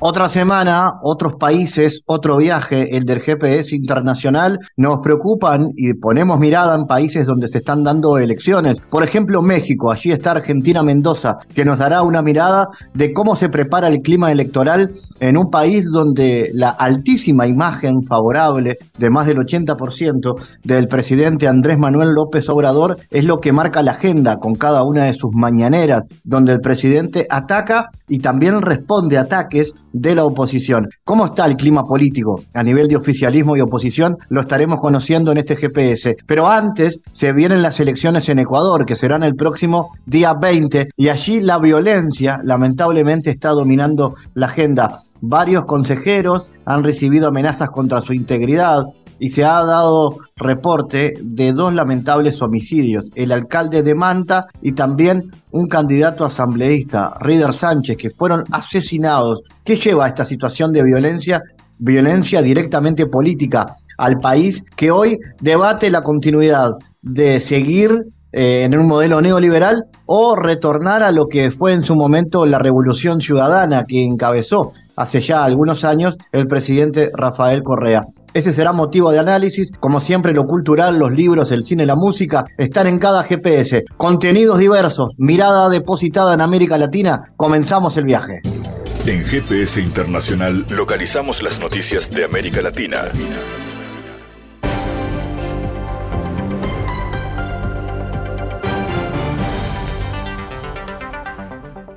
Otra semana, otros países, otro viaje, el del GPS internacional. Nos preocupan y ponemos mirada en países donde se están dando elecciones. Por ejemplo, México. Allí está Argentina Mendoza, que nos dará una mirada de cómo se prepara el clima electoral en un país donde la altísima imagen favorable de más del 80% del presidente Andrés Manuel López Obrador es lo que marca la agenda con cada una de sus mañaneras, donde el presidente ataca y también responde ataques de la oposición. ¿Cómo está el clima político a nivel de oficialismo y oposición? Lo estaremos conociendo en este GPS. Pero antes se vienen las elecciones en Ecuador, que serán el próximo día 20, y allí la violencia lamentablemente está dominando la agenda. Varios consejeros han recibido amenazas contra su integridad, y se ha dado reporte de dos lamentables homicidios, el alcalde de Manta y también un candidato asambleísta, Rider Sánchez, que fueron asesinados. ¿Qué lleva a esta situación de violencia? Violencia directamente política al país que hoy debate la continuidad de seguir eh, en un modelo neoliberal o retornar a lo que fue en su momento la revolución ciudadana que encabezó hace ya algunos años el presidente Rafael Correa. Ese será motivo de análisis. Como siempre, lo cultural, los libros, el cine, la música están en cada GPS. Contenidos diversos, mirada depositada en América Latina. Comenzamos el viaje. En GPS Internacional localizamos las noticias de América Latina.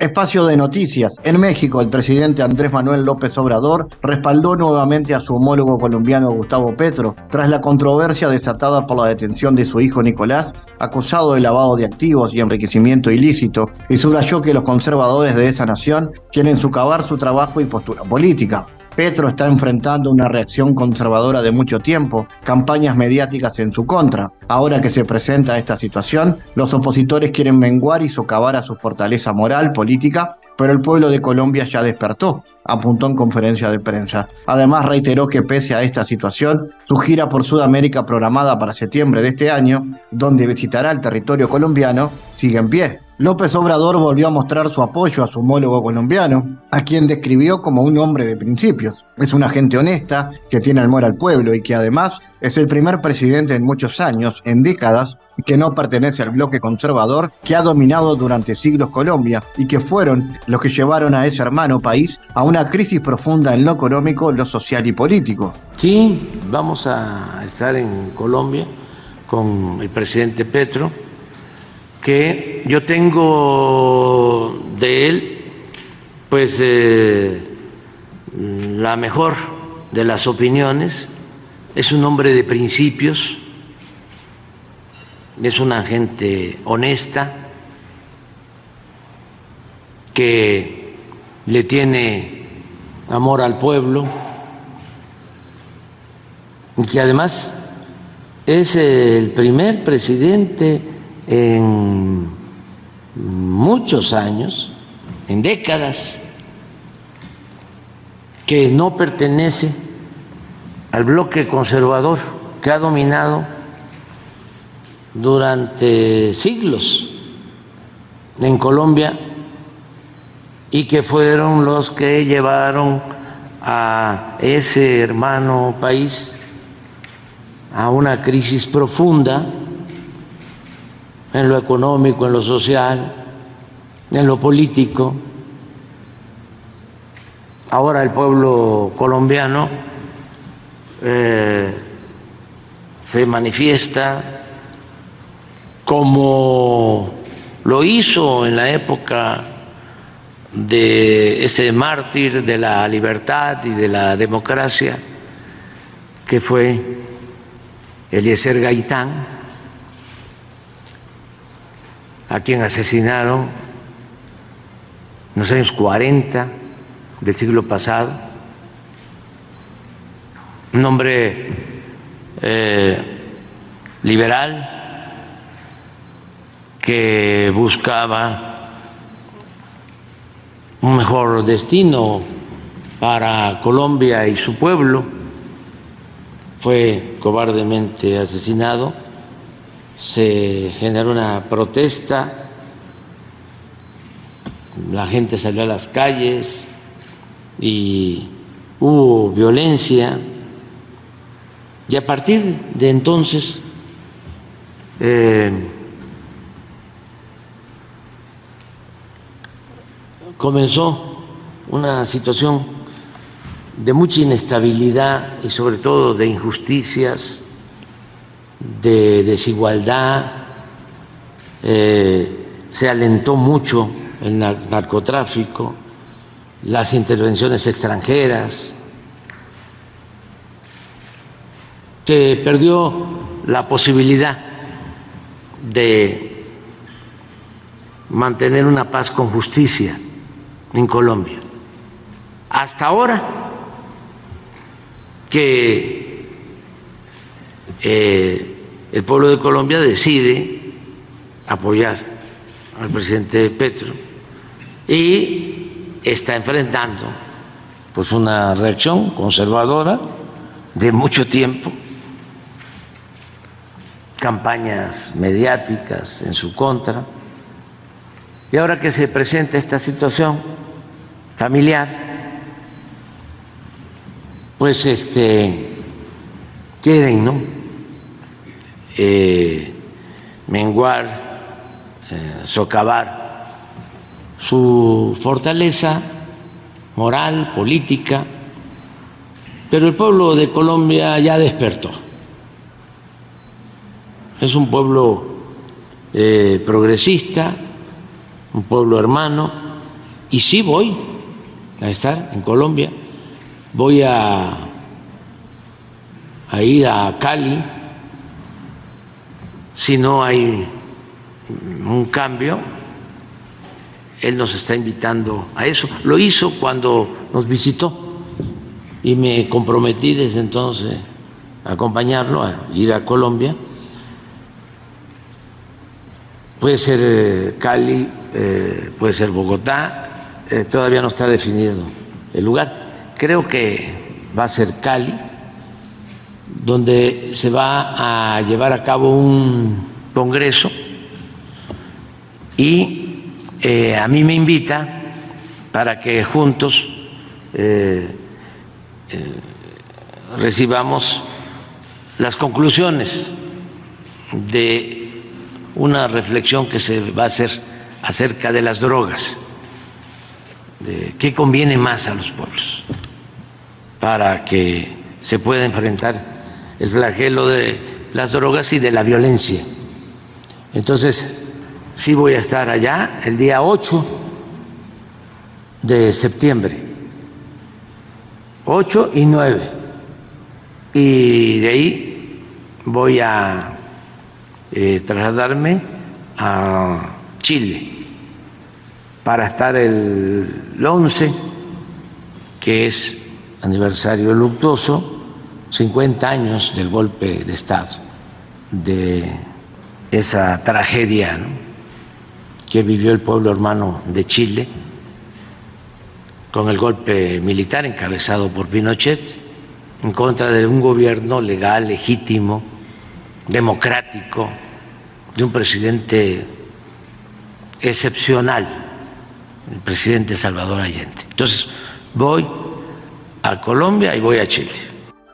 Espacio de noticias. En México, el presidente Andrés Manuel López Obrador respaldó nuevamente a su homólogo colombiano Gustavo Petro tras la controversia desatada por la detención de su hijo Nicolás, acusado de lavado de activos y enriquecimiento ilícito, y subrayó que los conservadores de esa nación quieren sucavar su trabajo y postura política. Petro está enfrentando una reacción conservadora de mucho tiempo, campañas mediáticas en su contra. Ahora que se presenta esta situación, los opositores quieren menguar y socavar a su fortaleza moral, política, pero el pueblo de Colombia ya despertó, apuntó en conferencia de prensa. Además reiteró que pese a esta situación, su gira por Sudamérica programada para septiembre de este año, donde visitará el territorio colombiano, sigue en pie. López Obrador volvió a mostrar su apoyo a su homólogo colombiano, a quien describió como un hombre de principios. Es una gente honesta, que tiene amor al pueblo y que además es el primer presidente en muchos años, en décadas, que no pertenece al bloque conservador que ha dominado durante siglos Colombia y que fueron los que llevaron a ese hermano país a una crisis profunda en lo económico, lo social y político. Sí, vamos a estar en Colombia con el presidente Petro que yo tengo de él, pues eh, la mejor de las opiniones, es un hombre de principios, es una gente honesta, que le tiene amor al pueblo y que además es el primer presidente en muchos años, en décadas, que no pertenece al bloque conservador que ha dominado durante siglos en Colombia y que fueron los que llevaron a ese hermano país a una crisis profunda en lo económico, en lo social, en lo político. Ahora el pueblo colombiano eh, se manifiesta como lo hizo en la época de ese mártir de la libertad y de la democracia, que fue Eliezer Gaitán, a quien asesinaron en los años 40 del siglo pasado, un hombre eh, liberal que buscaba un mejor destino para Colombia y su pueblo, fue cobardemente asesinado, se generó una protesta, la gente salió a las calles y hubo violencia. Y a partir de entonces eh, comenzó una situación de mucha inestabilidad y sobre todo de injusticias, de desigualdad, eh, se alentó mucho el narcotráfico, las intervenciones extranjeras, se perdió la posibilidad de mantener una paz con justicia en Colombia. Hasta ahora que eh, el pueblo de Colombia decide apoyar al presidente Petro y está enfrentando pues una reacción conservadora de mucho tiempo campañas mediáticas en su contra. Y ahora que se presenta esta situación familiar, pues este quieren, ¿no? Eh, menguar, eh, socavar su fortaleza moral, política, pero el pueblo de Colombia ya despertó. Es un pueblo eh, progresista, un pueblo hermano, y sí voy a estar en Colombia, voy a, a ir a Cali, si no hay un cambio, él nos está invitando a eso. Lo hizo cuando nos visitó y me comprometí desde entonces a acompañarlo, a ir a Colombia puede ser eh, Cali, eh, puede ser Bogotá, eh, todavía no está definido el lugar. Creo que va a ser Cali, donde se va a llevar a cabo un congreso y a mí me invita para que juntos recibamos las conclusiones de una reflexión que se va a hacer acerca de las drogas, de qué conviene más a los pueblos para que se pueda enfrentar el flagelo de las drogas y de la violencia. Entonces, sí voy a estar allá el día 8 de septiembre, 8 y 9, y de ahí voy a eh, trasladarme a Chile para estar el 11, que es aniversario luctuoso, 50 años del golpe de Estado, de esa tragedia que vivió el pueblo hermano de Chile con el golpe militar encabezado por Pinochet en contra de un gobierno legal, legítimo, democrático, de un presidente excepcional, el presidente Salvador Allende. Entonces, voy a Colombia y voy a Chile.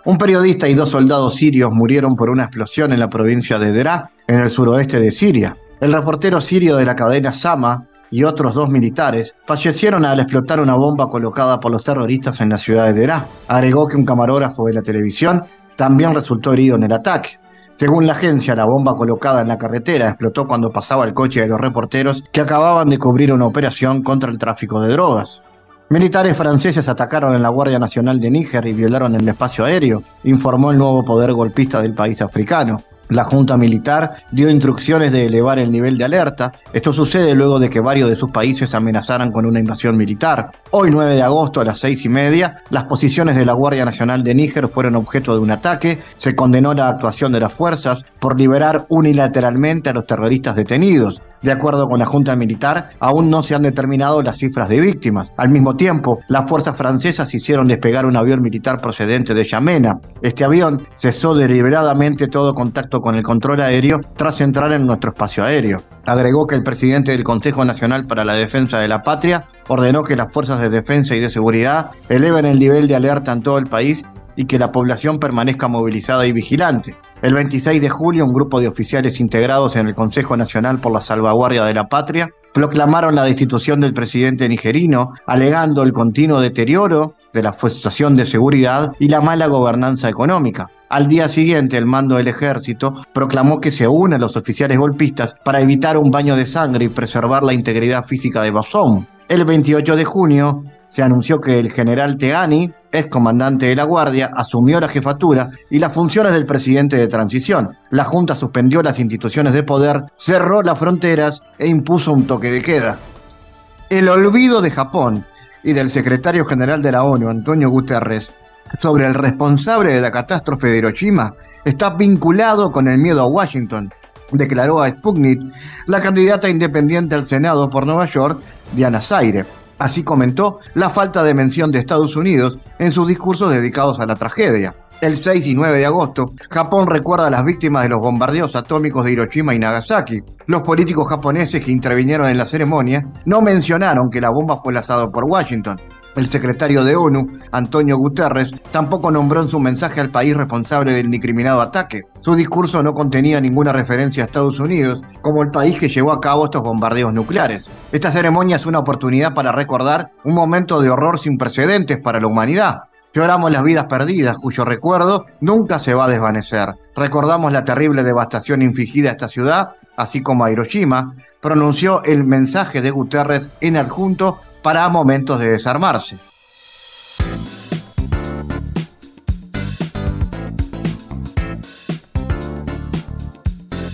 Un periodista y dos soldados sirios murieron por una explosión en la provincia de Deraa, en el suroeste de Siria. El reportero sirio de la cadena Sama y otros dos militares fallecieron al explotar una bomba colocada por los terroristas en la ciudad de Deraa. Agregó que un camarógrafo de la televisión también resultó herido en el ataque. Según la agencia, la bomba colocada en la carretera explotó cuando pasaba el coche de los reporteros que acababan de cubrir una operación contra el tráfico de drogas. Militares franceses atacaron en la Guardia Nacional de Níger y violaron el espacio aéreo, informó el nuevo poder golpista del país africano. La Junta Militar dio instrucciones de elevar el nivel de alerta. Esto sucede luego de que varios de sus países amenazaran con una invasión militar. Hoy, 9 de agosto, a las seis y media, las posiciones de la Guardia Nacional de Níger fueron objeto de un ataque. Se condenó la actuación de las fuerzas por liberar unilateralmente a los terroristas detenidos. De acuerdo con la Junta Militar, aún no se han determinado las cifras de víctimas. Al mismo tiempo, las fuerzas francesas hicieron despegar un avión militar procedente de Yamena. Este avión cesó deliberadamente todo contacto con el control aéreo tras entrar en nuestro espacio aéreo. Agregó que el presidente del Consejo Nacional para la Defensa de la Patria ordenó que las fuerzas de defensa y de seguridad eleven el nivel de alerta en todo el país y que la población permanezca movilizada y vigilante. El 26 de julio, un grupo de oficiales integrados en el Consejo Nacional por la Salvaguardia de la Patria proclamaron la destitución del presidente nigerino, alegando el continuo deterioro de la situación de seguridad y la mala gobernanza económica. Al día siguiente, el mando del ejército proclamó que se une a los oficiales golpistas para evitar un baño de sangre y preservar la integridad física de Bosón. El 28 de junio, se anunció que el general Teani, ex comandante de la Guardia, asumió la jefatura y las funciones del presidente de transición. La Junta suspendió las instituciones de poder, cerró las fronteras e impuso un toque de queda. El olvido de Japón y del secretario general de la ONU, Antonio Guterres, sobre el responsable de la catástrofe de Hiroshima está vinculado con el miedo a Washington, declaró a Sputnik la candidata independiente al Senado por Nueva York, Diana Zaire. Así comentó la falta de mención de Estados Unidos en sus discursos dedicados a la tragedia. El 6 y 9 de agosto, Japón recuerda a las víctimas de los bombardeos atómicos de Hiroshima y Nagasaki. Los políticos japoneses que intervinieron en la ceremonia no mencionaron que la bomba fue lanzada por Washington. El secretario de ONU, Antonio Guterres, tampoco nombró en su mensaje al país responsable del incriminado ataque. Su discurso no contenía ninguna referencia a Estados Unidos como el país que llevó a cabo estos bombardeos nucleares. Esta ceremonia es una oportunidad para recordar un momento de horror sin precedentes para la humanidad. Lloramos las vidas perdidas, cuyo recuerdo nunca se va a desvanecer. Recordamos la terrible devastación infligida a esta ciudad, así como a Hiroshima, pronunció el mensaje de Guterres en adjunto para momentos de desarmarse.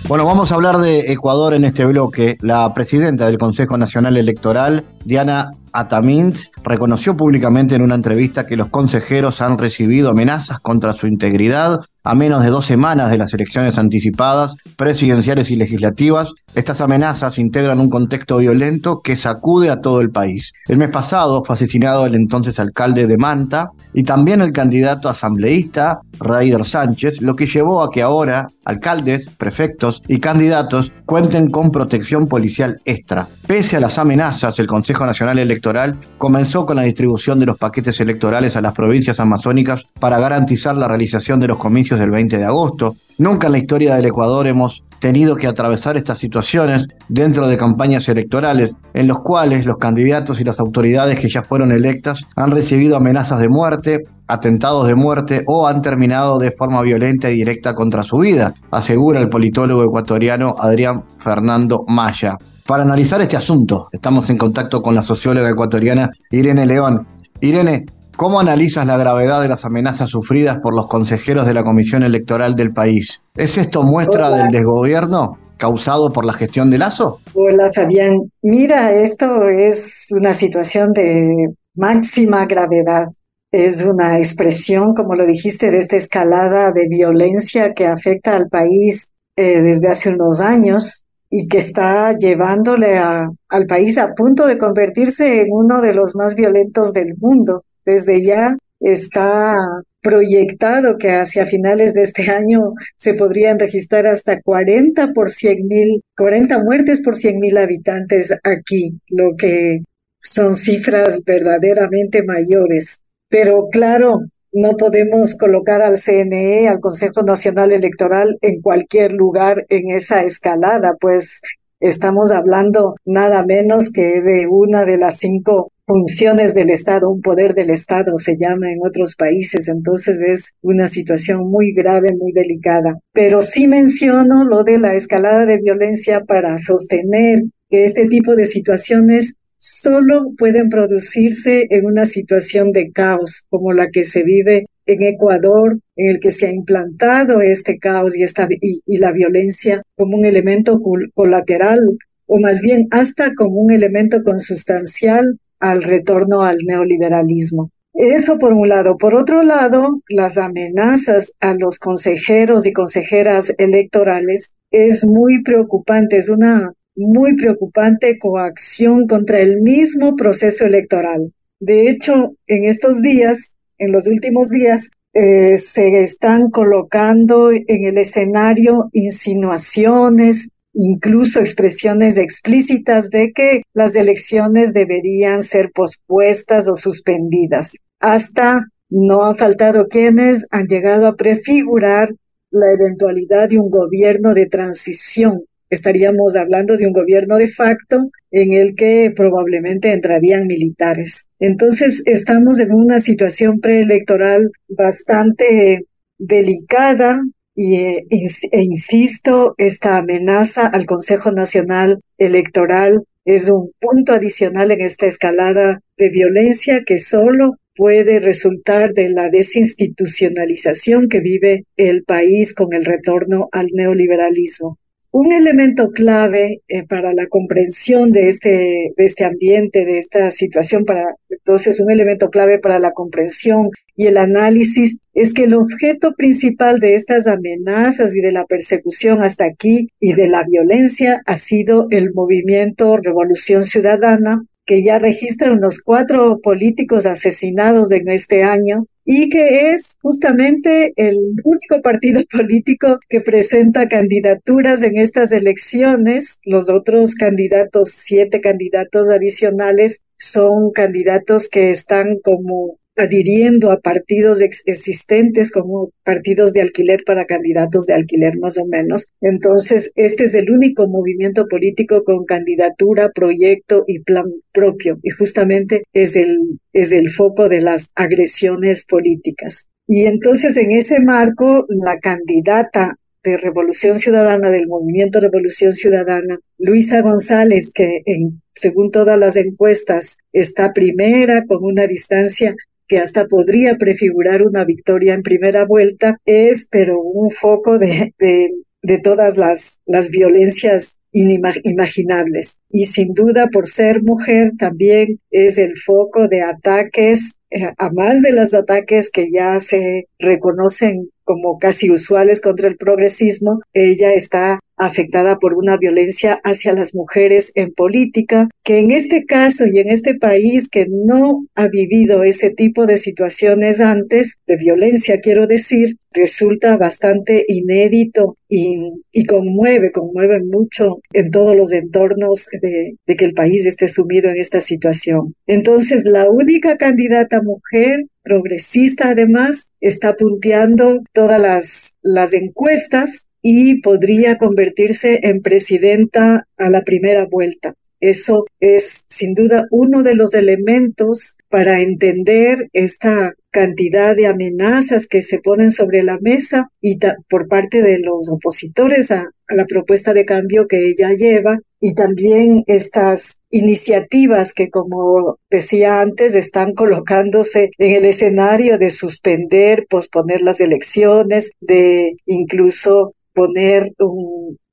Bueno, vamos a hablar de Ecuador en este bloque. La presidenta del Consejo Nacional Electoral, Diana Atamint, reconoció públicamente en una entrevista que los consejeros han recibido amenazas contra su integridad a menos de dos semanas de las elecciones anticipadas, presidenciales y legislativas, estas amenazas integran un contexto violento que sacude a todo el país. El mes pasado fue asesinado el entonces alcalde de Manta y también el candidato asambleísta Raider Sánchez, lo que llevó a que ahora alcaldes, prefectos y candidatos cuenten con protección policial extra. Pese a las amenazas, el Consejo Nacional Electoral comenzó con la distribución de los paquetes electorales a las provincias amazónicas para garantizar la realización de los comicios del 20 de agosto. Nunca en la historia del Ecuador hemos tenido que atravesar estas situaciones dentro de campañas electorales en los cuales los candidatos y las autoridades que ya fueron electas han recibido amenazas de muerte, atentados de muerte o han terminado de forma violenta y directa contra su vida, asegura el politólogo ecuatoriano Adrián Fernando Maya. Para analizar este asunto, estamos en contacto con la socióloga ecuatoriana Irene León. Irene, ¿Cómo analizas la gravedad de las amenazas sufridas por los consejeros de la Comisión Electoral del país? ¿Es esto muestra del desgobierno causado por la gestión de Lazo? Hola Fabián, mira, esto es una situación de máxima gravedad. Es una expresión, como lo dijiste, de esta escalada de violencia que afecta al país eh, desde hace unos años y que está llevándole al país a punto de convertirse en uno de los más violentos del mundo. Desde ya está proyectado que hacia finales de este año se podrían registrar hasta 40 por 100 mil, 40 muertes por 100 mil habitantes aquí, lo que son cifras verdaderamente mayores. Pero claro, no podemos colocar al CNE, al Consejo Nacional Electoral, en cualquier lugar en esa escalada, pues estamos hablando nada menos que de una de las cinco funciones del Estado, un poder del Estado se llama en otros países, entonces es una situación muy grave, muy delicada. Pero sí menciono lo de la escalada de violencia para sostener que este tipo de situaciones solo pueden producirse en una situación de caos como la que se vive en Ecuador, en el que se ha implantado este caos y, esta, y, la violencia como un elemento colateral, o más bien hasta como un elemento consustancial al retorno al neoliberalismo. Eso por un lado. Por otro lado, las amenazas a los consejeros y consejeras electorales es muy preocupante, es una muy preocupante coacción contra el mismo proceso electoral. De hecho, en estos días, en los últimos días, eh, se están colocando en el escenario insinuaciones, incluso expresiones explícitas de que las elecciones deberían ser pospuestas o suspendidas. Hasta no han faltado quienes han llegado a prefigurar la eventualidad de un gobierno de transición. Estaríamos hablando de un gobierno de facto en el que probablemente entrarían militares. Entonces, estamos en una situación preelectoral bastante delicada y, eh, e insisto, esta amenaza al Consejo Nacional Electoral es un punto adicional en esta escalada de violencia que solo puede resultar de la desinstitucionalización que vive el país con el retorno al neoliberalismo. Un elemento clave eh, para la comprensión de este, de este ambiente, de esta situación, para, entonces un elemento clave para la comprensión y el análisis es que el objeto principal de estas amenazas y de la persecución hasta aquí y de la violencia ha sido el movimiento Revolución Ciudadana, que ya registra unos cuatro políticos asesinados en este año y que es justamente el único partido político que presenta candidaturas en estas elecciones. Los otros candidatos, siete candidatos adicionales, son candidatos que están como adhiriendo a partidos existentes como partidos de alquiler para candidatos de alquiler más o menos. Entonces, este es el único movimiento político con candidatura, proyecto y plan propio y justamente es el, es el foco de las agresiones políticas. Y entonces en ese marco, la candidata de Revolución Ciudadana, del movimiento Revolución Ciudadana, Luisa González, que en, según todas las encuestas está primera con una distancia que hasta podría prefigurar una victoria en primera vuelta, es pero un foco de, de, todas las, las violencias inimaginables. Y sin duda, por ser mujer, también es el foco de ataques, eh, a más de los ataques que ya se reconocen como casi usuales contra el progresismo, ella está afectada por una violencia hacia las mujeres en política, que en este caso y en este país que no ha vivido ese tipo de situaciones antes, de violencia quiero decir, resulta bastante inédito y, conmueve, conmueve mucho en todos los entornos de, de que el país esté sumido en esta situación. Entonces, la única candidata mujer progresista además está punteando todas las, las encuestas y podría convertirse en presidenta a la primera vuelta. Eso es sin duda uno de los elementos para entender esta cantidad de amenazas que se ponen sobre la mesa y por parte de los opositores a, a la propuesta de cambio que ella lleva y también estas iniciativas que, como decía antes, están colocándose en el escenario de suspender, posponer las elecciones, de incluso poner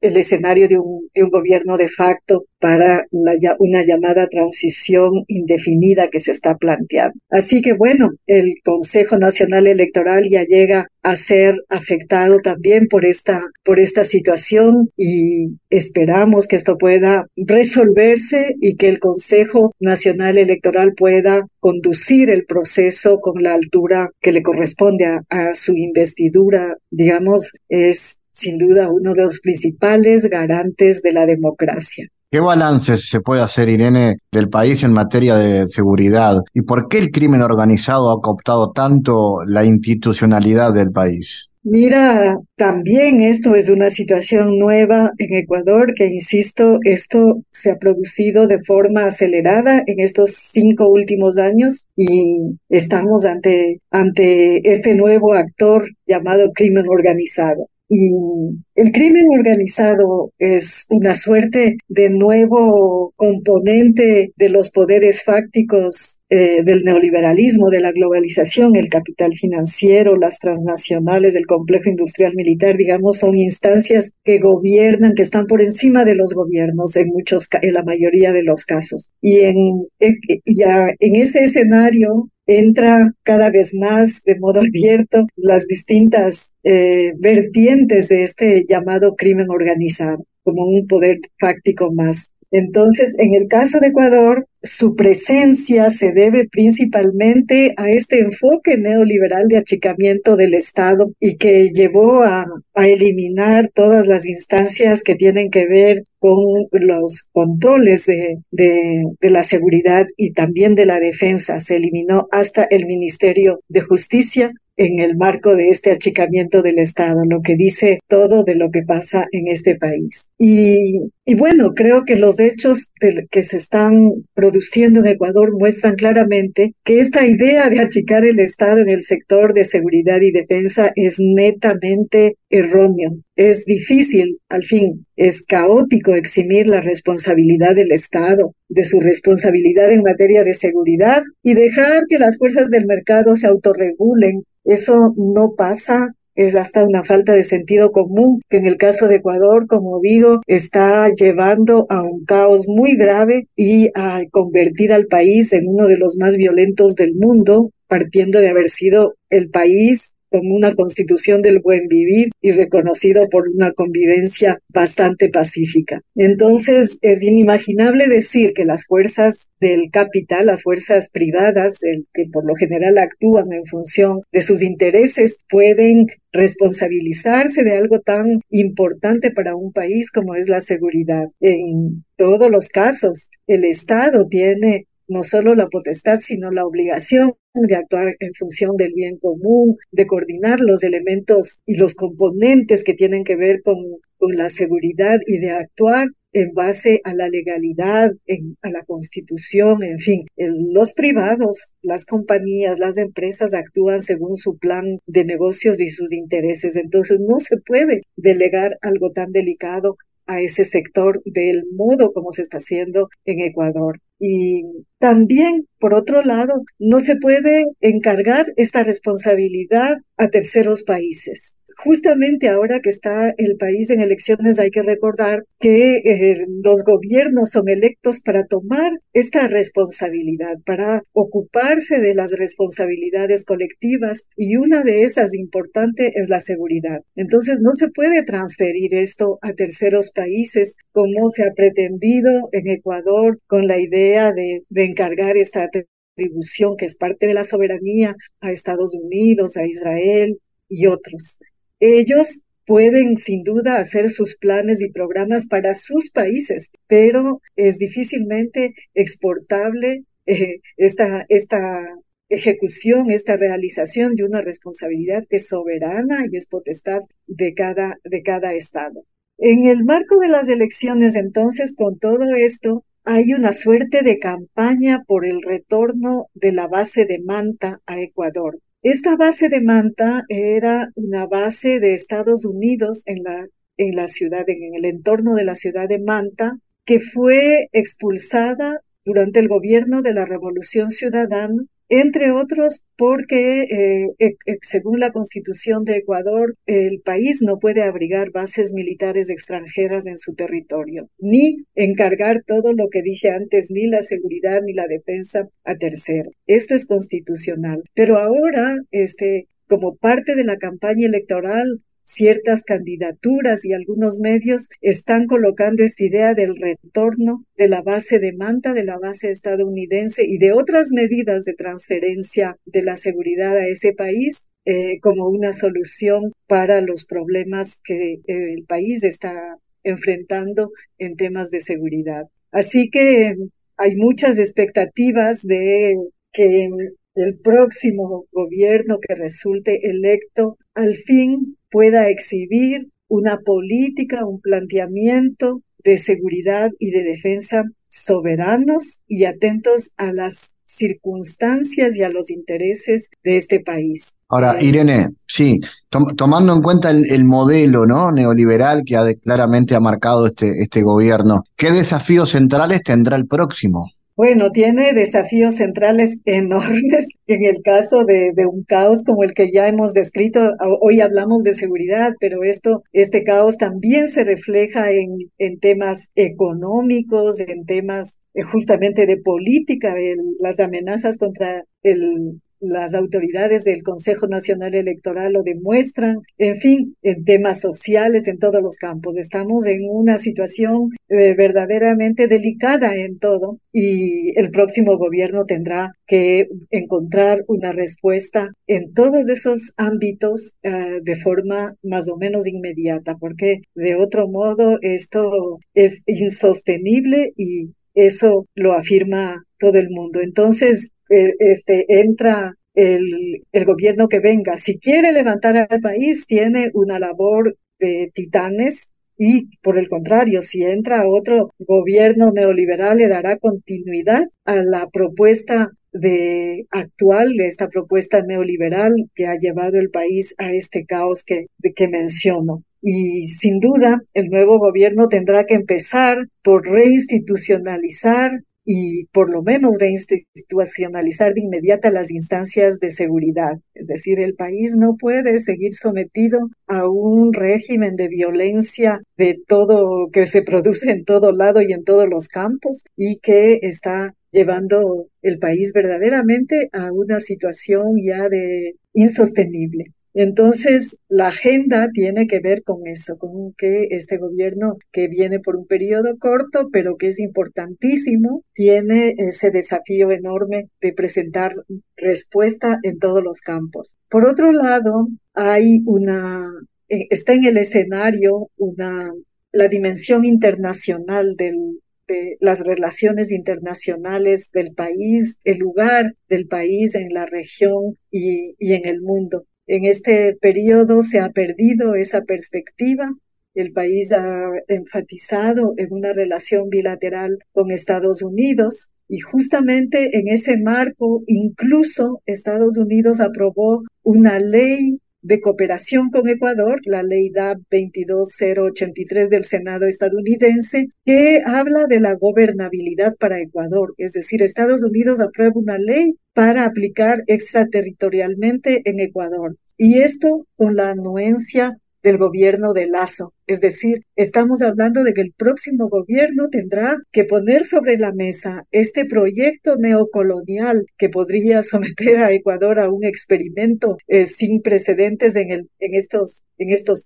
el escenario de un, de un, gobierno de facto para la, una llamada transición indefinida que se está planteando. Así que bueno, el Consejo Nacional Electoral ya llega a ser afectado también por esta, por esta situación y esperamos que esto pueda resolverse y que el Consejo Nacional Electoral pueda conducir el proceso con la altura que le corresponde a, a su investidura, digamos, es sin duda uno de los principales garantes de la democracia. ¿Qué balance se puede hacer, Irene, del país en materia de seguridad? ¿Y por qué el crimen organizado ha cooptado tanto la institucionalidad del país? Mira, también esto es una situación nueva en Ecuador, que insisto, esto se ha producido de forma acelerada en estos cinco últimos años y estamos ante, ante este nuevo actor llamado crimen organizado. Y el crimen organizado es una suerte de nuevo componente de los poderes fácticos eh, del neoliberalismo, de la globalización, el capital financiero, las transnacionales, el complejo industrial militar, digamos, son instancias que gobiernan, que están por encima de los gobiernos en muchos, en la mayoría de los casos. Y en, ya en ese escenario entra cada vez más de modo abierto las distintas eh, vertientes de este llamado crimen organizado como un poder fáctico más. Entonces, en el caso de Ecuador, su presencia se debe principalmente a este enfoque neoliberal de achicamiento del Estado y que llevó a, eliminar todas las instancias que tienen que ver con los controles de, de, la seguridad y también de la defensa. Se eliminó hasta el Ministerio de Justicia en el marco de este achicamiento del Estado, lo que dice todo de lo que pasa en este país. Y, y bueno, creo que los hechos que se están produciendo en Ecuador muestran claramente que esta idea de achicar el Estado en el sector de seguridad y defensa es netamente erróneo. Es difícil, al fin, es caótico eximir la responsabilidad del Estado de su responsabilidad en materia de seguridad y dejar que las fuerzas del mercado se autorregulen eso no pasa es hasta una falta de sentido común que en el caso de Ecuador, como digo, está llevando a un caos muy grave y a convertir al país en uno de los más violentos del mundo, partiendo de haber sido el país como una constitución del buen vivir y reconocido por una convivencia bastante pacífica. Entonces, es inimaginable decir que las fuerzas del capital, las fuerzas privadas, que por lo general actúan en función de sus intereses, pueden responsabilizarse de algo tan importante para un país como es la seguridad. En todos los casos, el Estado tiene no solo la potestad, sino la obligación de actuar en función del bien común, de coordinar los elementos y los componentes que tienen que ver con, con la seguridad y de actuar en base a la legalidad, en, a la constitución, en fin. los privados, las compañías, las empresas actúan según su plan de negocios y sus intereses. Entonces no se puede delegar algo tan delicado a ese sector del modo como se está haciendo en Ecuador. Y también, por otro lado, no se puede encargar esta responsabilidad a terceros países justamente ahora que está el país en elecciones hay que recordar que eh, los gobiernos son electos para tomar esta responsabilidad, para ocuparse de las responsabilidades colectivas y una de esas importante es la seguridad. Entonces no se puede transferir esto a terceros países como se ha pretendido en Ecuador con la idea de, de encargar esta atribución que es parte de la soberanía a Estados Unidos, a Israel y otros. Ellos pueden sin duda hacer sus planes y programas para sus países, pero es difícilmente exportable eh, esta, esta ejecución, esta realización de una responsabilidad que es soberana y es potestad de cada, de cada Estado. En el marco de las elecciones, entonces, con todo esto, hay una suerte de campaña por el retorno de la base de Manta a Ecuador. Esta base de Manta era una base de Estados Unidos en la, en la ciudad, en el entorno de la ciudad de Manta, que fue expulsada durante el gobierno de la Revolución Ciudadana entre otros porque, eh, e, e, según la constitución de Ecuador, el país no puede abrigar bases militares extranjeras en su territorio, ni encargar todo lo que dije antes, ni la seguridad ni la defensa a terceros. Esto es constitucional. Pero ahora, este, como parte de la campaña electoral ciertas candidaturas y algunos medios están colocando esta idea del retorno de la base de Manta, de la base estadounidense y de otras medidas de transferencia de la seguridad a ese país eh, como una solución para los problemas que eh, el país está enfrentando en temas de seguridad. Así que hay muchas expectativas de que el próximo gobierno que resulte electo al fin pueda exhibir una política, un planteamiento de seguridad y de defensa soberanos y atentos a las circunstancias y a los intereses de este país. Ahora, Irene, sí, tomando en cuenta el, modelo ¿no? neoliberal que ha claramente ha marcado este, este gobierno, ¿qué desafíos centrales tendrá el próximo? Bueno, tiene desafíos centrales enormes en el caso de, un caos como el que ya hemos descrito. Hoy hablamos de seguridad, pero esto, este caos también se refleja en, en temas económicos, en temas eh, justamente de política, las amenazas contra el, las autoridades del Consejo Nacional Electoral lo demuestran, en fin, en temas sociales, en todos los campos. Estamos en una situación eh, verdaderamente delicada en todo y el próximo gobierno tendrá que encontrar una respuesta en todos esos ámbitos eh, de forma más o menos inmediata, porque de otro modo esto es insostenible y eso lo afirma todo el mundo. Entonces, eh, este, entra el, gobierno que venga. Si quiere levantar al país, tiene una labor de titanes y por el contrario, si entra otro gobierno neoliberal, le dará continuidad a la propuesta de actual, esta propuesta neoliberal que ha llevado el país a este caos que, que menciono. Y sin duda, el nuevo gobierno tendrá que empezar por reinstitucionalizar y por lo menos reinstitucionalizar de inmediata las instancias de seguridad. Es decir, el país no puede seguir sometido a un régimen de violencia de todo que se produce en todo lado y en todos los campos y que está llevando el país verdaderamente a una situación ya de insostenible. Entonces, la agenda tiene que ver con eso, con que este gobierno que viene por un periodo corto, pero que es importantísimo, tiene ese desafío enorme de presentar respuesta en todos los campos. Por otro lado, hay una, eh, está en el escenario una, la dimensión internacional del, de las relaciones internacionales del país, el lugar del país en la región y, y en el mundo. En este periodo se ha perdido esa perspectiva. El país ha enfatizado en una relación bilateral con Estados Unidos y justamente en ese marco incluso Estados Unidos aprobó una ley de cooperación con Ecuador, la ley DAB 22083 del Senado estadounidense, que habla de la gobernabilidad para Ecuador. Es decir, Estados Unidos aprueba una ley para aplicar extraterritorialmente en Ecuador. Y esto con la anuencia del gobierno de Lazo. Es decir, estamos hablando de que el próximo gobierno tendrá que poner sobre la mesa este proyecto neocolonial que podría someter a Ecuador a un experimento eh, sin precedentes en, estos,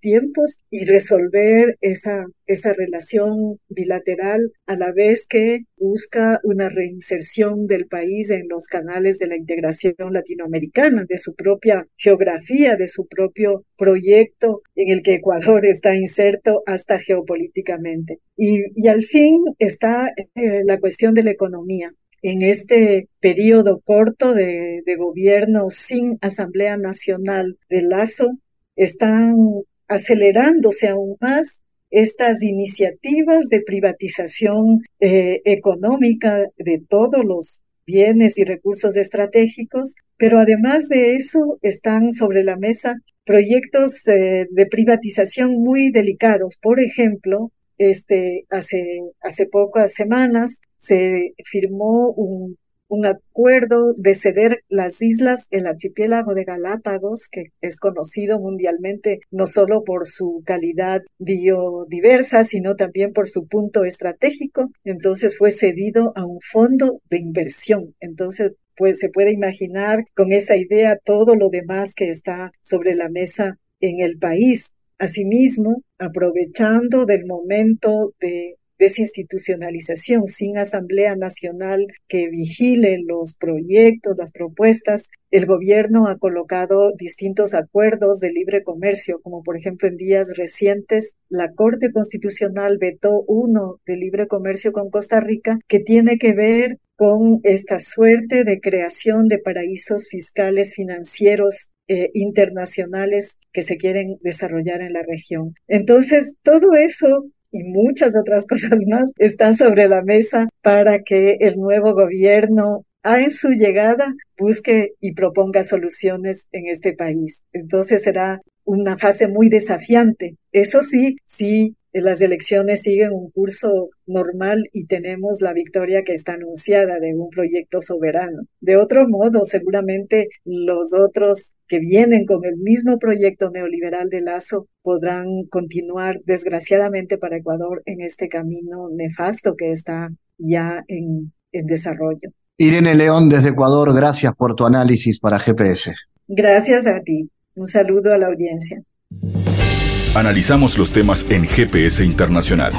tiempos y resolver esa, esa relación bilateral a la vez que busca una reinserción del país en los canales de la integración latinoamericana, de su propia geografía, de su propio proyecto en el que Ecuador está inserto hasta geopolíticamente. Y, al fin está eh, la cuestión de la economía. En este periodo corto de, gobierno sin Asamblea Nacional de Lazo, están acelerándose aún más estas iniciativas de privatización eh, económica de todos los bienes y recursos estratégicos, pero además de eso están sobre la mesa proyectos eh, de privatización muy delicados. Por ejemplo, este, hace, hace pocas semanas se firmó un, un acuerdo de ceder las islas, el archipiélago de Galápagos, que es conocido mundialmente no solo por su calidad biodiversa, sino también por su punto estratégico. Entonces fue cedido a un fondo de inversión. Entonces pues se puede imaginar con esa idea todo lo demás que está sobre la mesa en el país. Asimismo, aprovechando del momento de desinstitucionalización, sin Asamblea Nacional que vigile los proyectos, las propuestas. El gobierno ha colocado distintos acuerdos de libre comercio, como por ejemplo en días recientes la Corte Constitucional vetó uno de libre comercio con Costa Rica que tiene que ver con esta suerte de creación de paraísos fiscales financieros eh, internacionales que se quieren desarrollar en la región. Entonces, todo eso y muchas otras cosas más están sobre la mesa para que el nuevo gobierno en su llegada busque y proponga soluciones en este país. Entonces será una fase muy desafiante. Eso sí, sí, las elecciones siguen un curso normal y tenemos la victoria que está anunciada de un proyecto soberano. De otro modo, seguramente los otros que vienen con el mismo proyecto neoliberal de Lazo podrán continuar, desgraciadamente para Ecuador, en este camino nefasto que está ya en, en desarrollo. Irene León desde Ecuador, gracias por tu análisis para GPS. Gracias a ti. Un saludo a la audiencia. Analizamos los temas en GPS Internacional.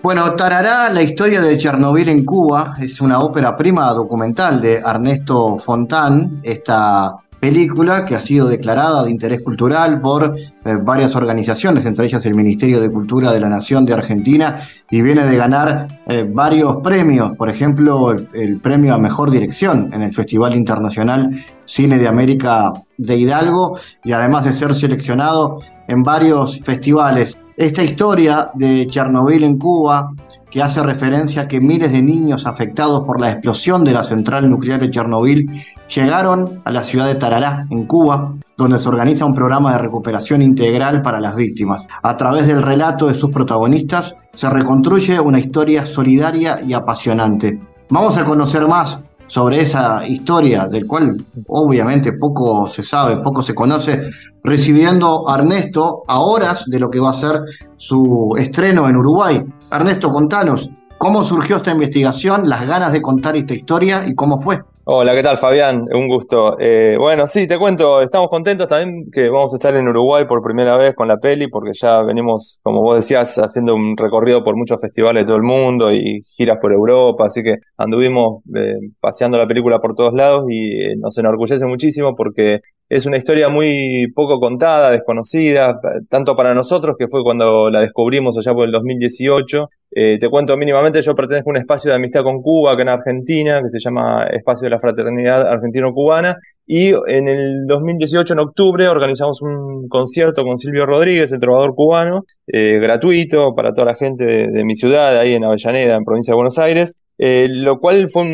Bueno, Tarará, la historia de Chernobyl en Cuba, es una ópera prima documental de Ernesto Fontán, esta película que ha sido declarada de interés cultural por eh, varias organizaciones, entre ellas el Ministerio de Cultura de la Nación de Argentina, y viene de ganar eh, varios premios, por ejemplo, el, premio a Mejor Dirección en el Festival Internacional Cine de América de Hidalgo, y además de ser seleccionado en varios festivales. Esta historia de Chernobyl en Cuba que hace referencia a que miles de niños afectados por la explosión de la central nuclear de Chernobyl llegaron a la ciudad de Tarará, en Cuba, donde se organiza un programa de recuperación integral para las víctimas. A través del relato de sus protagonistas se reconstruye una historia solidaria y apasionante. Vamos a conocer más sobre esa historia, del cual obviamente poco se sabe, poco se conoce, recibiendo a Ernesto a horas de lo que va a ser su estreno en Uruguay. Ernesto, contanos, ¿cómo surgió esta investigación, las ganas de contar esta historia y cómo fue? Hola, ¿qué tal Fabián? Un gusto. Eh, bueno, sí, te cuento, estamos contentos también que vamos a estar en Uruguay por primera vez con la peli, porque ya venimos, como vos decías, haciendo un recorrido por muchos festivales de todo el mundo y giras por Europa, así que anduvimos eh, paseando la película por todos lados y eh, nos enorgullece muchísimo porque es una historia muy poco contada, desconocida, tanto para nosotros, que fue cuando la descubrimos allá por el 2018. Eh, te cuento mínimamente, yo pertenezco a un espacio de amistad con Cuba acá en Argentina, que se llama Espacio de la Fraternidad Argentino-Cubana, y en el 2018, en octubre, organizamos un concierto con Silvio Rodríguez, el trovador cubano, eh, gratuito para toda la gente de, mi ciudad, ahí en Avellaneda, en provincia de Buenos Aires. Eh, lo cual fue,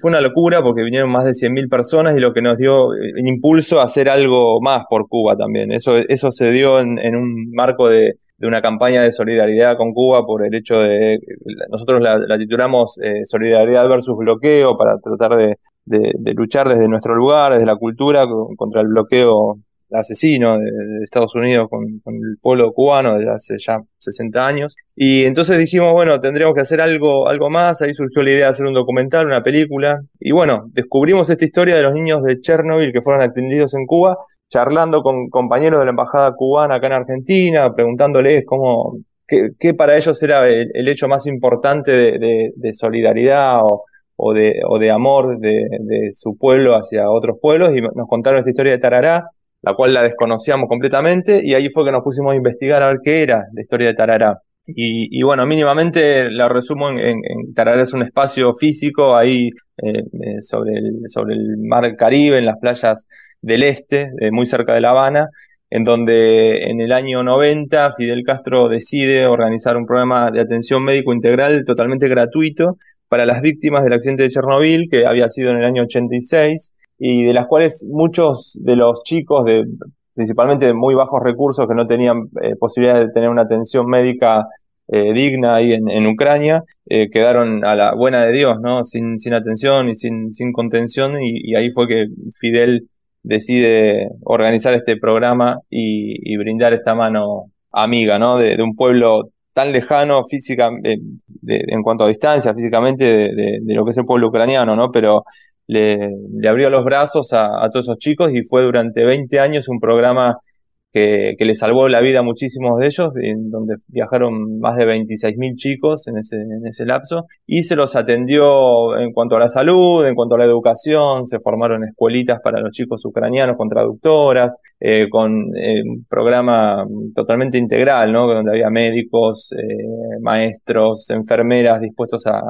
fue una locura porque vinieron más de 100.000 personas y lo que nos dio el impulso a hacer algo más por Cuba también. Eso, eso se dio en, un marco de, una campaña de solidaridad con Cuba por el hecho de, nosotros la, titulamos eh, Solidaridad versus Bloqueo para tratar de, de, luchar desde nuestro lugar, desde la cultura, contra el bloqueo asesino de, Estados Unidos con, el pueblo cubano desde hace ya 60 años. Y entonces dijimos, bueno, tendríamos que hacer algo, algo más. Ahí surgió la idea de hacer un documental, una película. Y bueno, descubrimos esta historia de los niños de Chernobyl que fueron atendidos en Cuba, charlando con compañeros de la embajada cubana acá en Argentina, preguntándoles cómo, qué, para ellos era el, hecho más importante de, solidaridad o, o de, o de amor de, de, su pueblo hacia otros pueblos y nos contaron esta historia de Tarará, la cual la desconocíamos completamente, y ahí fue que nos pusimos a investigar a ver qué era la historia de Tarará. Y, bueno, mínimamente la resumo en, Tarará es un espacio físico ahí eh, eh, sobre, el, sobre el mar Caribe, en las playas del este, eh, muy cerca de La Habana, en donde en el año 90 Fidel Castro decide organizar un programa de atención médico integral totalmente gratuito para las víctimas del accidente de Chernobyl, que había sido en el año 86, y de las cuales muchos de los chicos de principalmente de muy bajos recursos que no tenían eh, posibilidad de tener una atención médica eh, digna ahí en, Ucrania, eh, quedaron a la buena de Dios, ¿no? Sin, sin atención y sin, sin contención, y, ahí fue que Fidel decide organizar este programa y, brindar esta mano amiga, ¿no? De, un pueblo tan lejano física, en cuanto a distancia, físicamente, de, de, lo que es el pueblo ucraniano, ¿no? Pero le, abrió los brazos a, todos esos chicos y fue durante 20 años un programa que, le salvó la vida a muchísimos de ellos, donde viajaron más de 26.000 chicos en ese, en ese lapso, y se los atendió en cuanto a la salud, en cuanto a la educación, se formaron escuelitas para los chicos ucranianos con traductoras, eh, con eh, un programa totalmente integral, ¿no? donde había médicos, eh, maestros, enfermeras dispuestos a,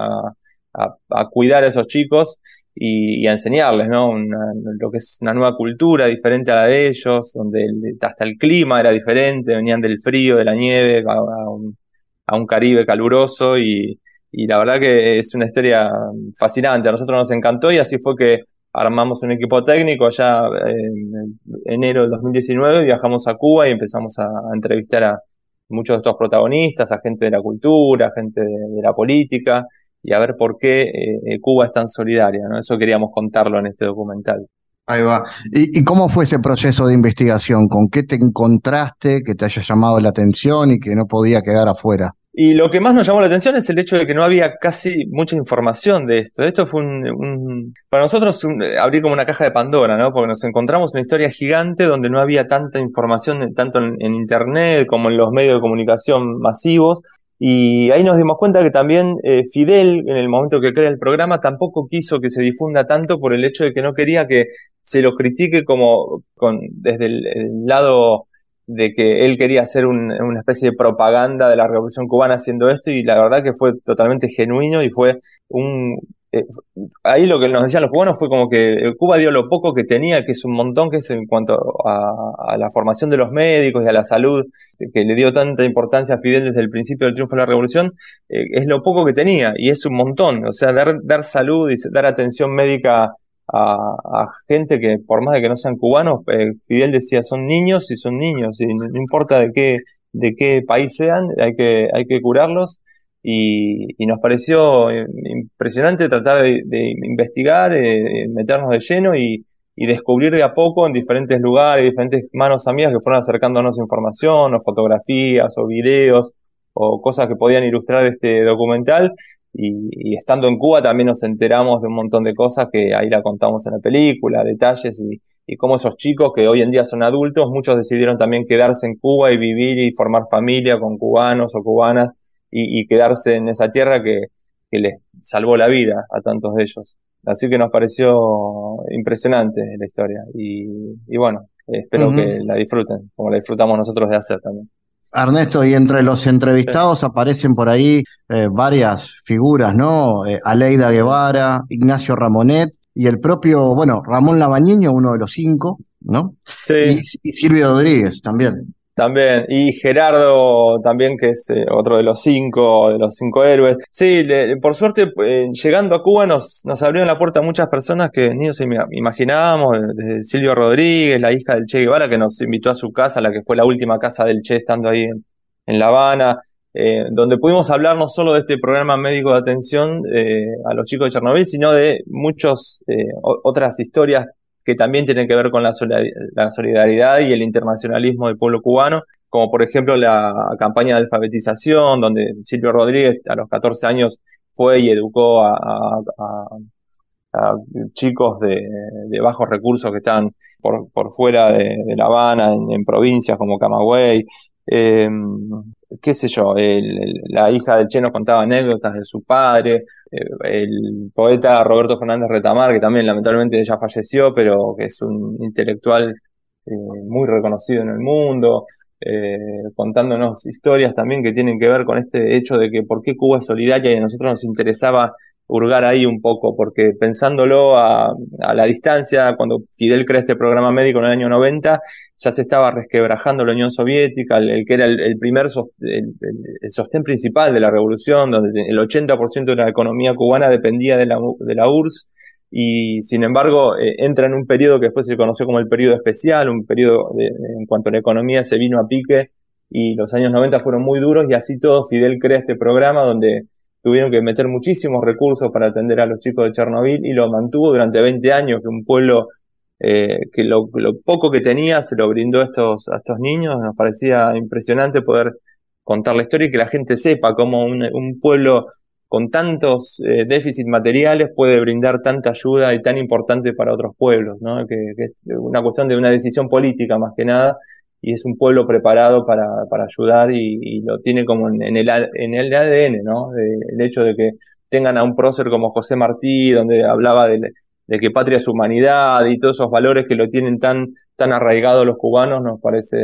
a cuidar a esos chicos y, a enseñarles, ¿no? lo que es una nueva cultura diferente a la de ellos, donde hasta el clima era diferente, venían del frío, de la nieve, a, un, Caribe caluroso y, y la verdad que es una historia fascinante, a nosotros nos encantó y así fue que armamos un equipo técnico allá en enero del 2019, viajamos a Cuba y empezamos a, entrevistar a muchos de estos protagonistas, a gente de la cultura, gente de, la política, y a ver por qué eh, Cuba es tan solidaria, ¿no? Eso queríamos contarlo en este documental. Ahí va. ¿Y, ¿Y, cómo fue ese proceso de investigación? ¿Con qué te encontraste que te haya llamado la atención y que no podía quedar afuera? Y lo que más nos llamó la atención es el hecho de que no había casi mucha información de esto. Esto fue un, para nosotros abrir como una caja de Pandora, ¿no? Porque nos encontramos una historia gigante donde no había tanta información, tanto en, Internet como en los medios de comunicación masivos. Y ahí nos dimos cuenta que también eh, Fidel, en el momento que crea el programa, tampoco quiso que se difunda tanto por el hecho de que no quería que se lo critique como con, desde el lado de que él quería hacer una especie de propaganda de la revolución cubana haciendo esto y la verdad que fue totalmente genuino y fue un... Eh, ahí lo que nos decían los cubanos fue como que Cuba dio lo poco que tenía, que es un montón, que es en cuanto a, la formación de los médicos y a la salud, que le dio tanta importancia a Fidel desde el principio del triunfo de la revolución, eh, es lo poco que tenía y es un montón. O sea, dar, dar salud y dar atención médica a, gente que, por más de que no sean cubanos, eh, Fidel decía, son niños y son niños, y no, importa de qué, de qué país sean, hay que, hay que curarlos. Y, nos pareció impresionante tratar de, investigar, eh, meternos de lleno y, descubrir de a poco en diferentes lugares, diferentes manos amigas que fueron acercándonos información o fotografías o videos o cosas que podían ilustrar este documental. Y, estando en Cuba también nos enteramos de un montón de cosas que ahí la contamos en la película, detalles y, y cómo esos chicos que hoy en día son adultos, muchos decidieron también quedarse en Cuba y vivir y formar familia con cubanos o cubanas y, quedarse en esa tierra que, les salvó la vida a tantos de ellos. Así que nos pareció impresionante la historia y, bueno, espero que la disfruten, como la disfrutamos nosotros de hacer también. Ernesto, y entre los entrevistados aparecen por ahí eh, varias figuras, ¿no? Eh, Aleida Guevara, Ignacio Ramonet y el propio, bueno, Ramón Labañeño, uno de los cinco, ¿no? Sí. y Silvio Rodríguez también. También, y Gerardo también, que es eh, otro de los cinco, de los cinco héroes. Sí, por suerte, eh, llegando a Cuba nos, nos abrieron la puerta a muchas personas que ni nos imaginábamos, desde Silvio Rodríguez, la hija del Che Guevara, que nos invitó a su casa, la que fue la última casa del Che estando ahí en, La Habana, eh, donde pudimos hablar no solo de este programa médico de atención a los chicos de Chernobyl, sino de muchas otras historias que también tienen que ver con la solidaridad y el internacionalismo del pueblo cubano, como por ejemplo la campaña de alfabetización, donde Silvio Rodríguez a los 14 años fue y educó a, chicos de, bajos recursos que están por, por fuera de, La Habana, en, provincias como Camagüey. Em, qué sé yo, la hija del Che nos contaba anécdotas de su padre, eh, el poeta Roberto Fernández Retamar, que también lamentablemente ya falleció, pero que es un intelectual eh, muy reconocido en el mundo, eh, contándonos historias también que tienen que ver con este hecho de que por qué Cuba es solidaria y a nosotros nos interesaba hurgar ahí un poco, porque pensándolo a, la distancia, cuando Fidel crea este programa médico en el año 90, ya se estaba resquebrajando la Unión Soviética, el, que era el, primer el, sostén principal de la revolución, donde el 80% de la economía cubana dependía de la, de la URSS, y sin embargo eh, entra en un periodo que después se conoció como el periodo especial, un periodo en cuanto a la economía se vino a pique y los años 90 fueron muy duros y así todo Fidel crea este programa donde tuvieron que meter muchísimos recursos para atender a los chicos de Chernobyl y lo mantuvo durante 20 años, que un pueblo eh, que lo, poco que tenía se lo brindó a estos, a estos niños. Nos parecía impresionante poder contar la historia y que la gente sepa cómo un, pueblo con tantos eh, déficits materiales puede brindar tanta ayuda y tan importante para otros pueblos, ¿no? que, es una cuestión de una decisión política más que nada y es un pueblo preparado para, para ayudar y, lo tiene como en, el, en el ADN, ¿no? el hecho de que tengan a un prócer como José Martí, donde hablaba de, de, que patria es humanidad y todos esos valores que lo tienen tan, tan arraigados los cubanos, nos parece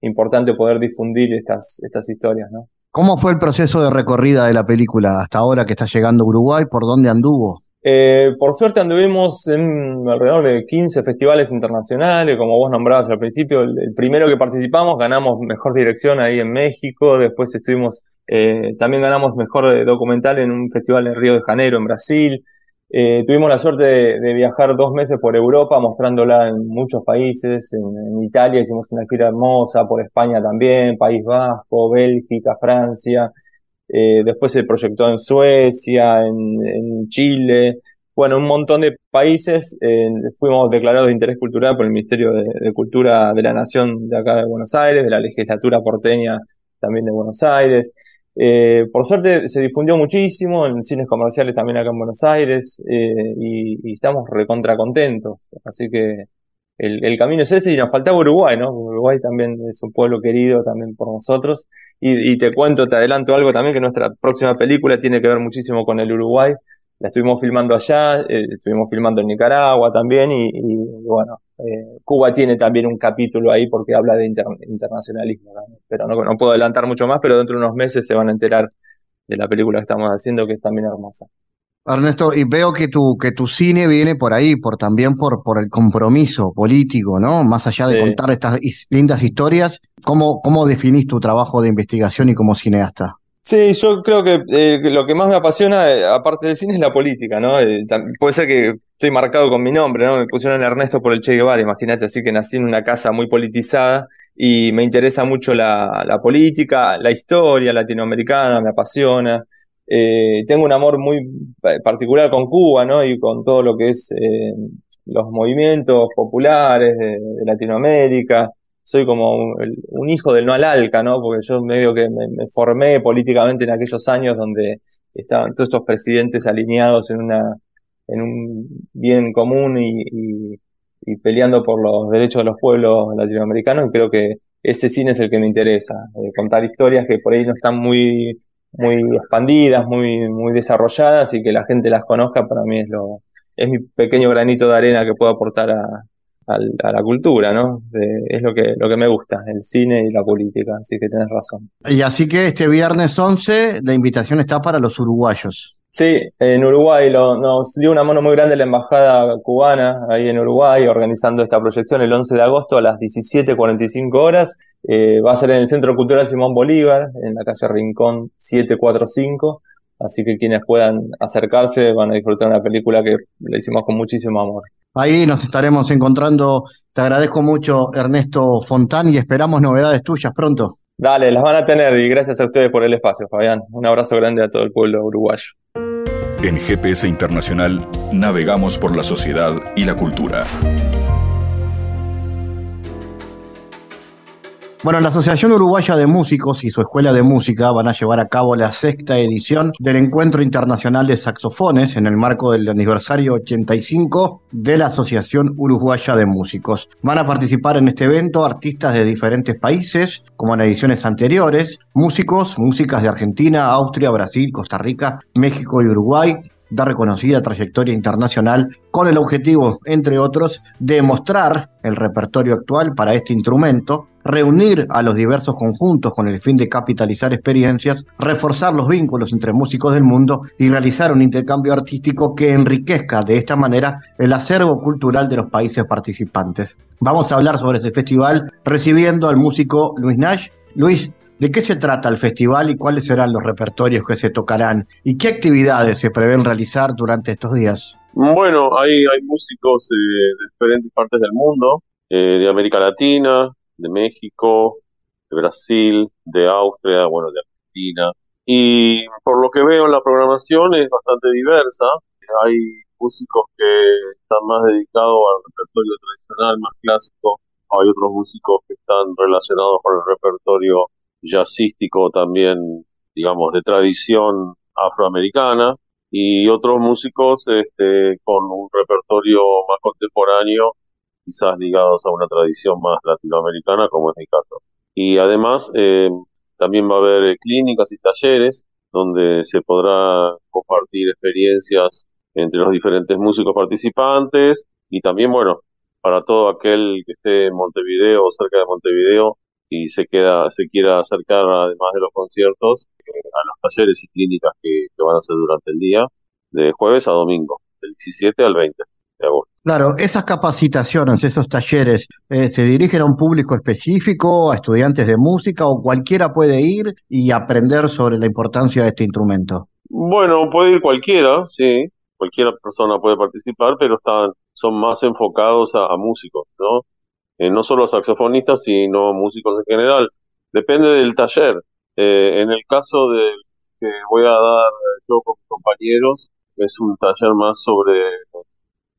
importante poder difundir estas, estas historias, ¿no? ¿Cómo fue el proceso de recorrida de la película hasta ahora que está llegando a Uruguay? ¿Por dónde anduvo? Eh, por suerte anduvimos en alrededor de 15 festivales internacionales, como vos nombrabas al principio. El, primero que participamos ganamos mejor dirección ahí en México, después estuvimos también ganamos mejor documental en un festival en Río de Janeiro, en Brasil. Tuvimos la suerte de, viajar dos meses por Europa mostrándola en muchos países. En, Italia hicimos una gira hermosa, por España también, País Vasco, Bélgica, Francia. después se proyectó en Suecia, en Chile bueno, un montón de países eh, fuimos declarados de interés cultural por el Ministerio de, Cultura de la Nación de acá de Buenos Aires, de la legislatura porteña también de Buenos Aires. Eh, por suerte se difundió muchísimo en cines comerciales también acá en Buenos Aires eh, y, estamos recontra contentos. Así que el, camino es ese y nos faltaba Uruguay, ¿no? Uruguay también es un pueblo querido también por nosotros. Y, y te cuento, te adelanto algo también, que nuestra próxima película tiene que ver muchísimo con el Uruguay la estuvimos filmando allá, eh, estuvimos filmando en Nicaragua también y, bueno, eh, Cuba tiene también un capítulo ahí porque habla de internacionalismo, pero no, no puedo adelantar mucho más, pero dentro de unos meses se van a enterar de la película que estamos haciendo que es también hermosa. Ernesto, y veo que tu, que tu cine viene por ahí, por también por, por el compromiso político, ¿no? Más allá de contar estas lindas historias, ¿cómo, ¿cómo definís tu trabajo de investigación y como cineasta? Sí, yo creo que eh, lo que más me apasiona, eh, aparte del cine, es la política, ¿no? Eh, puede ser que estoy marcado con mi nombre, ¿no? Me pusieron Ernesto por el Che Guevara, imagínate, así que nací en una casa muy politizada y me interesa mucho la, la política, la historia latinoamericana, me apasiona. tengo un amor muy particular con Cuba, ¿no? Y con todo lo que es los movimientos populares de Latinoamérica soy como un, hijo del no al alca, ¿no? Porque yo medio que me, formé políticamente en aquellos años donde estaban todos estos presidentes alineados en una en un bien común y, peleando por los derechos de los pueblos latinoamericanos y creo que ese cine es el que me interesa, eh, contar historias que por ahí no están muy muy expandidas, muy muy desarrolladas y que la gente las conozca para mí es lo es mi pequeño granito de arena que puedo aportar a, a la cultura, ¿no? es lo que, lo que me gusta, el cine y la política, así que tenés razón. Y así que este viernes 11 la invitación está para los uruguayos. Sí, en Uruguay nos dio una mano muy grande la embajada cubana ahí en Uruguay organizando esta proyección el 11 de agosto a las 17.45 horas. Eh, va a ser en el Centro Cultural Simón Bolívar, en la calle Rincón 745. Así que quienes puedan acercarse van a disfrutar una película que le hicimos con muchísimo amor. Ahí nos estaremos encontrando. Te agradezco mucho, Ernesto Fontán, y esperamos novedades tuyas pronto. Dale, las van a tener y gracias a ustedes por el espacio, Fabián. Un abrazo grande a todo el pueblo uruguayo. En GPS Internacional navegamos por la sociedad y la cultura. Bueno, la Asociación Uruguaya de Músicos y su Escuela de Música van a llevar a cabo la sexta edición del Encuentro Internacional de Saxofones en el marco del aniversario 85 de la Asociación Uruguaya de Músicos. Van a participar en este evento artistas de diferentes países, como en ediciones anteriores, músicos, músicas de Argentina, Austria, Brasil, Costa Rica, México y Uruguay, da reconocida trayectoria internacional con el objetivo, entre otros, de mostrar el repertorio actual para este instrumento, reunir a los diversos conjuntos con el fin de capitalizar experiencias, reforzar los vínculos entre músicos del mundo y realizar un intercambio artístico que enriquezca de esta manera el acervo cultural de los países participantes. Vamos a hablar sobre este festival recibiendo al músico Luis Nash. Luis, ¿De qué se trata el festival y cuáles serán los repertorios que se tocarán? ¿Y qué actividades se prevén realizar durante estos días? Bueno, hay, músicos eh, de diferentes partes del mundo, eh, de América Latina, de México, de Brasil, de Austria, bueno, de Argentina. Y por lo que veo la programación es bastante diversa. Hay músicos que están más dedicados al repertorio tradicional, más clásico. Hay otros músicos que están relacionados con el repertorio jazzístico también, digamos, de tradición afroamericana y otros músicos este, con un repertorio más contemporáneo, quizás ligados a una tradición más latinoamericana, como es mi caso. Y además eh, también va a haber eh, clínicas y talleres donde se podrá compartir experiencias entre los diferentes músicos participantes y también, bueno, para todo aquel que esté en Montevideo o cerca de Montevideo, y se queda se quiera acercar además de los conciertos eh, a los talleres y clínicas que, van a ser durante el día de jueves a domingo del 17 al 20 de agosto. Claro, esas capacitaciones, esos talleres, eh, ¿se dirigen a un público específico, a estudiantes de música o cualquiera puede ir y aprender sobre la importancia de este instrumento? Bueno, puede ir cualquiera, sí, cualquier persona puede participar, pero están, son más enfocados a, músicos, ¿no? Eh, no solo a saxofonistas, sino a músicos en general. Depende del taller. Eh, en el caso de que voy a dar yo con mis compañeros, es un taller más sobre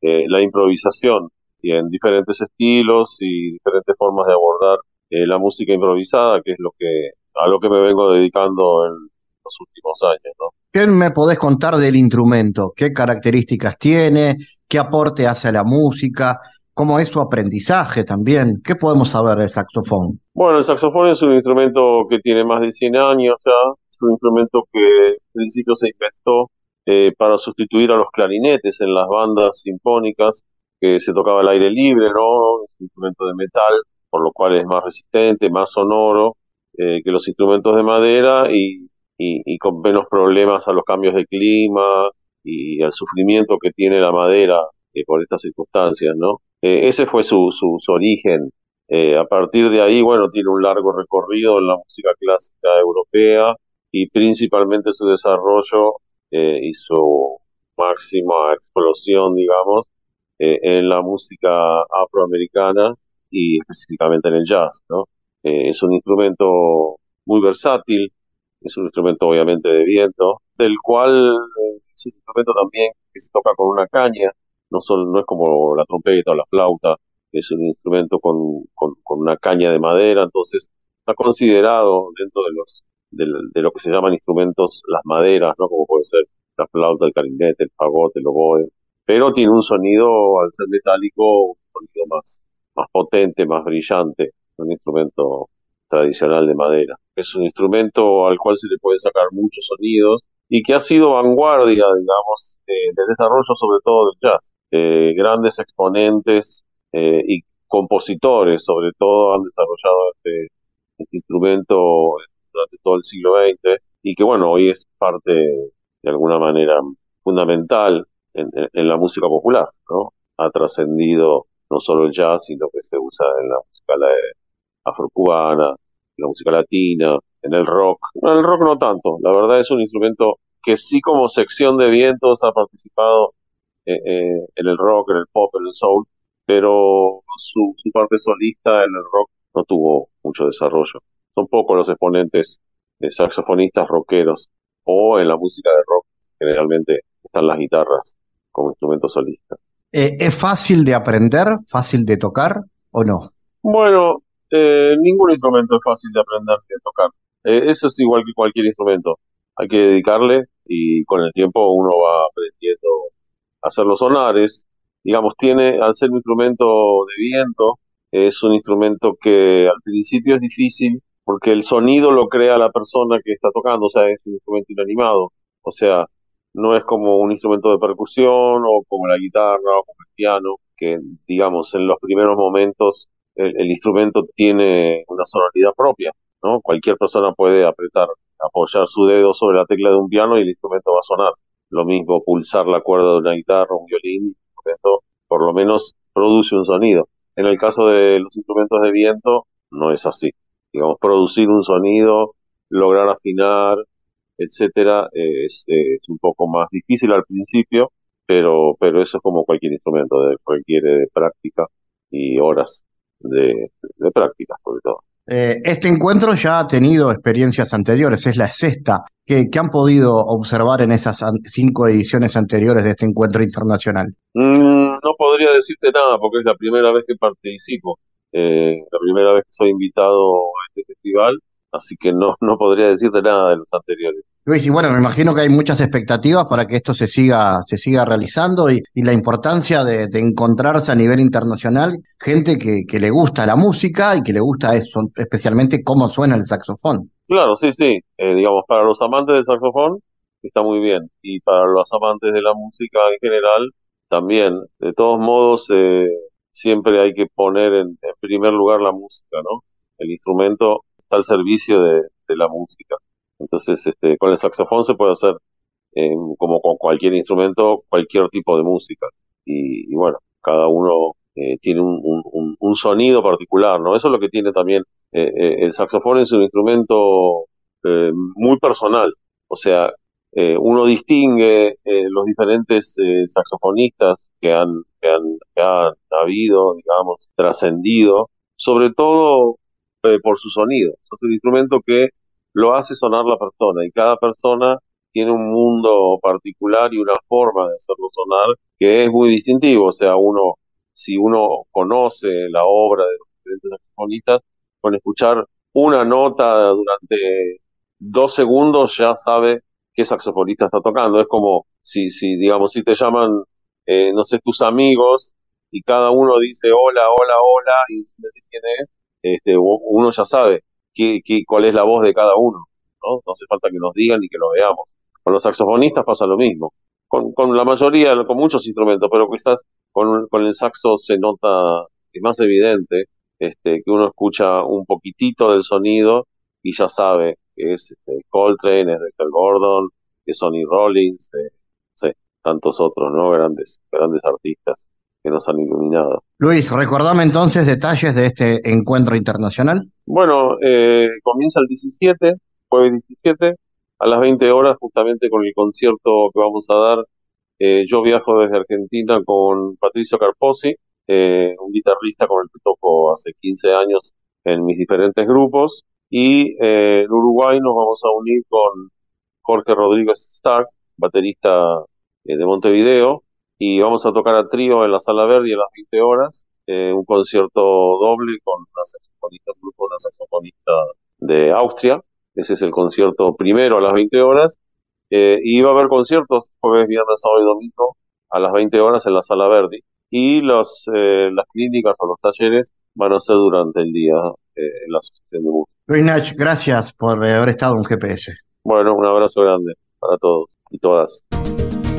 eh, la improvisación y en diferentes estilos y diferentes formas de abordar eh, la música improvisada, que es lo que a lo que me vengo dedicando en los últimos años, ¿no? ¿Qué me podés contar del instrumento? ¿Qué características tiene? ¿Qué aporte hace a la música? ¿Cómo es su aprendizaje también? ¿Qué podemos saber del saxofón? Bueno, el saxofón es un instrumento que tiene más de 100 años ya. Es un instrumento que en principio se inventó eh, para sustituir a los clarinetes en las bandas sinfónicas, que se tocaba al aire libre, ¿no? Un instrumento de metal, por lo cual es más resistente, más sonoro eh, que los instrumentos de madera y, y, con menos problemas a los cambios de clima y al sufrimiento que tiene la madera eh, por estas circunstancias, ¿no? ese fue su, su, su origen. a partir de ahí, bueno, tiene un largo recorrido en la música clásica europea y principalmente su desarrollo eh, y su máxima explosión, digamos, eh, en la música afroamericana y específicamente en el jazz, ¿no? Eh, es un instrumento muy versátil, es un instrumento obviamente de viento, del cual es un instrumento también que se toca con una caña, no, solo, no es como la trompeta o la flauta, es un instrumento con, con, con una caña de madera, entonces está considerado dentro de los de, lo que se llaman instrumentos, las maderas, ¿no? Como puede ser la flauta, el clarinete, el fagote, el oboe. Pero tiene un sonido, al ser metálico, un sonido más, más potente, más brillante, un instrumento tradicional de madera. Es un instrumento al cual se le puede sacar muchos sonidos y que ha sido vanguardia, digamos, eh, del desarrollo sobre todo del jazz. Eh, grandes exponentes eh, y compositores, sobre todo, han desarrollado este, este instrumento durante todo el siglo XX y que bueno, hoy es parte de alguna manera fundamental en, la música popular, ¿no? Ha trascendido no solo el jazz, sino que se usa en la música afrocubana, en la música latina, en el rock. En el rock no tanto, la verdad es un instrumento que sí como sección de vientos ha participado eh, eh, en el rock, en el pop, en el soul, pero su parte solista en el rock no tuvo mucho desarrollo son pocos los exponentes de saxofonistas rockeros o en la música de rock generalmente están las guitarras como instrumento solista. Eh, ¿Es fácil de aprender, fácil de tocar o no? Bueno, eh, ningún instrumento es fácil de aprender de tocar. Eh, eso es igual que cualquier instrumento. Hay que dedicarle y con el tiempo uno va aprendiendo a hacer los sonares. Digamos, tiene, al ser un instrumento de viento, es un instrumento que al principio es difícil porque el sonido lo crea la persona que está tocando, o sea, es un instrumento inanimado, o sea, no es como un instrumento de percusión o como la guitarra o como el piano, que digamos en los primeros momentos el, instrumento tiene una sonoridad propia, ¿no? Cualquier persona puede apretar, apoyar su dedo sobre la tecla de un piano y el instrumento va a sonar. Lo mismo pulsar la cuerda de una guitarra, un violín, por lo menos produce un sonido. En el caso de los instrumentos de viento, no es así digamos, producir un sonido, lograr afinar, etcétera, es, un poco más difícil al principio, pero, pero eso es como cualquier instrumento, requiere de práctica y horas de, práctica, sobre todo. Eh, este encuentro ya ha tenido experiencias anteriores, es la sexta. ¿Qué, han podido observar en esas cinco ediciones anteriores de este encuentro internacional? Mm, no podría decirte nada porque es la primera vez que participo. Eh, la primera vez que soy invitado a este festival, así que no, no podría decirte nada de los anteriores. Luis, y bueno, me imagino que hay muchas expectativas para que esto se siga, se siga realizando y, la importancia de, encontrarse a nivel internacional gente que, que, le gusta la música y que le gusta eso, especialmente cómo suena el saxofón. Claro, sí, sí. Eh, digamos, para los amantes del saxofón está muy bien. Y para los amantes de la música en general también. De todos modos, eh, siempre hay que poner en, primer lugar la música, ¿no? El instrumento está al servicio de, la música. Entonces, este, con el saxofón se puede hacer, como con cualquier instrumento, cualquier tipo de música. y, bueno, cada uno eh, tiene un, sonido particular, ¿no? Eso es lo que tiene también eh, eh, el saxofón, es un instrumento muy personal, o sea, uno distingue los diferentes saxofonistas que han, que han, habido, digamos, trascendido, sobre todo por su sonido. Es un instrumento que lo hace sonar la persona y cada persona tiene un mundo particular y una forma de hacerlo sonar que es muy distintivo. O sea, uno, si uno conoce la obra de los diferentes saxofonistas, con escuchar una nota durante dos segundos ya sabe qué saxofonista está tocando. Es como si, si digamos, si te llaman, eh, no sé, tus amigos y cada uno dice hola, hola, hola y quién es, este, uno ya sabe qué, qué, cuál es la voz de cada uno. ¿no? no hace falta que nos digan ni que lo veamos. Con los saxofonistas pasa lo mismo. Con, con la mayoría, con muchos instrumentos, pero quizás con, con el saxo se nota, es más evidente, este, que uno escucha un poquitito del sonido y ya sabe que es este, Coltrane, es Dexter Gordon, que es Sonny Rollins, eh, tantos otros, ¿no? Grandes, grandes artistas que nos han iluminado. Luis, recordame entonces detalles de este encuentro internacional. Bueno, eh, comienza el 17, jueves 17, a las 20 horas, justamente con el concierto que vamos a dar. Eh, yo viajo desde Argentina con Patricio Carposi, eh, un guitarrista con el que toco hace 15 años en mis diferentes grupos. Y eh, en Uruguay nos vamos a unir con Jorge Rodríguez Stark, baterista de Montevideo, y vamos a tocar a trío en la Sala Verde a las 20 horas, un concierto doble con una saxofonista, un grupo, una saxofonista de Austria, ese es el concierto primero a las 20 horas. Eh, y va a haber conciertos jueves, viernes, sábado y domingo a las 20 horas en la Sala Verdi. Y los, eh, las clínicas o los talleres van a ser durante el día eh, en la Asociación de Música. Luis Nach, gracias por haber estado en GPS. Bueno, un abrazo grande para todos y todas.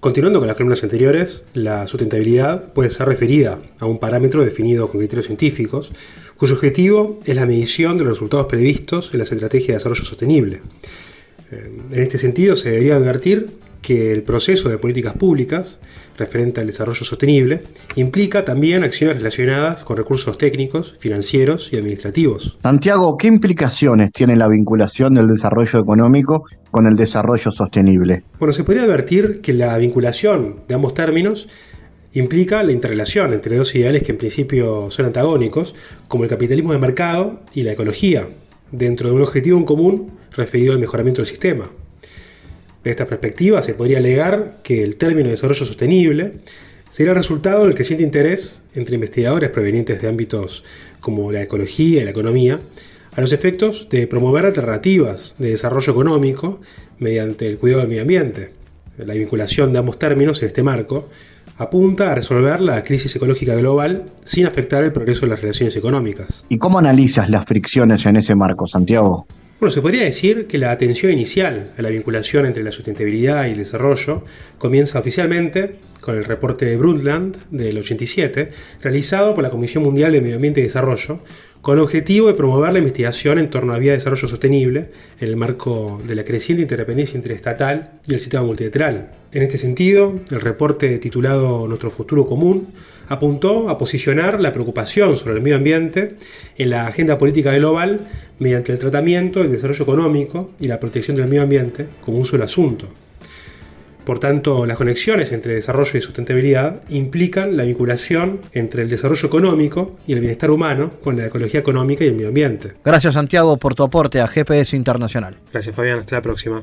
Continuando con las columnas anteriores, la sustentabilidad puede ser referida a un parámetro definido con criterios científicos, cuyo objetivo es la medición de los resultados previstos en las estrategias de desarrollo sostenible. Eh, en este sentido, se debería advertir que el proceso de políticas públicas referente al desarrollo sostenible implica también acciones relacionadas con recursos técnicos, financieros y administrativos. Santiago, ¿qué implicaciones tiene la vinculación del desarrollo económico con el desarrollo sostenible? Bueno, se podría advertir que la vinculación de ambos términos implica la interrelación entre dos ideales que en principio son antagónicos, como el capitalismo de mercado y la ecología, dentro de un objetivo en común referido al mejoramiento del sistema. De esta perspectiva, se podría alegar que el término desarrollo sostenible sería el resultado del creciente interés entre investigadores provenientes de ámbitos como la ecología y la economía a los efectos de promover alternativas de desarrollo económico mediante el cuidado del medio ambiente. La vinculación de ambos términos en este marco apunta a resolver la crisis ecológica global sin afectar el progreso de las relaciones económicas. ¿Y cómo analizas las fricciones en ese marco, Santiago? Bueno, se podría decir que la atención inicial a la vinculación entre la sustentabilidad y el desarrollo comienza oficialmente con el reporte de Brundtland del 87, realizado por la Comisión Mundial de Medio Ambiente y Desarrollo, con el objetivo de promover la investigación en torno a vía de desarrollo sostenible en el marco de la creciente interdependencia interestatal y el sistema multilateral. En este sentido, el reporte titulado Nuestro futuro común apuntó a posicionar la preocupación sobre el medio ambiente en la agenda política global mediante el tratamiento, el desarrollo económico y la protección del medio ambiente como un solo asunto. Por tanto, las conexiones entre desarrollo y sustentabilidad implican la vinculación entre el desarrollo económico y el bienestar humano con la ecología económica y el medio ambiente. Gracias Santiago por tu aporte a GPS Internacional. Gracias Fabián, hasta la próxima.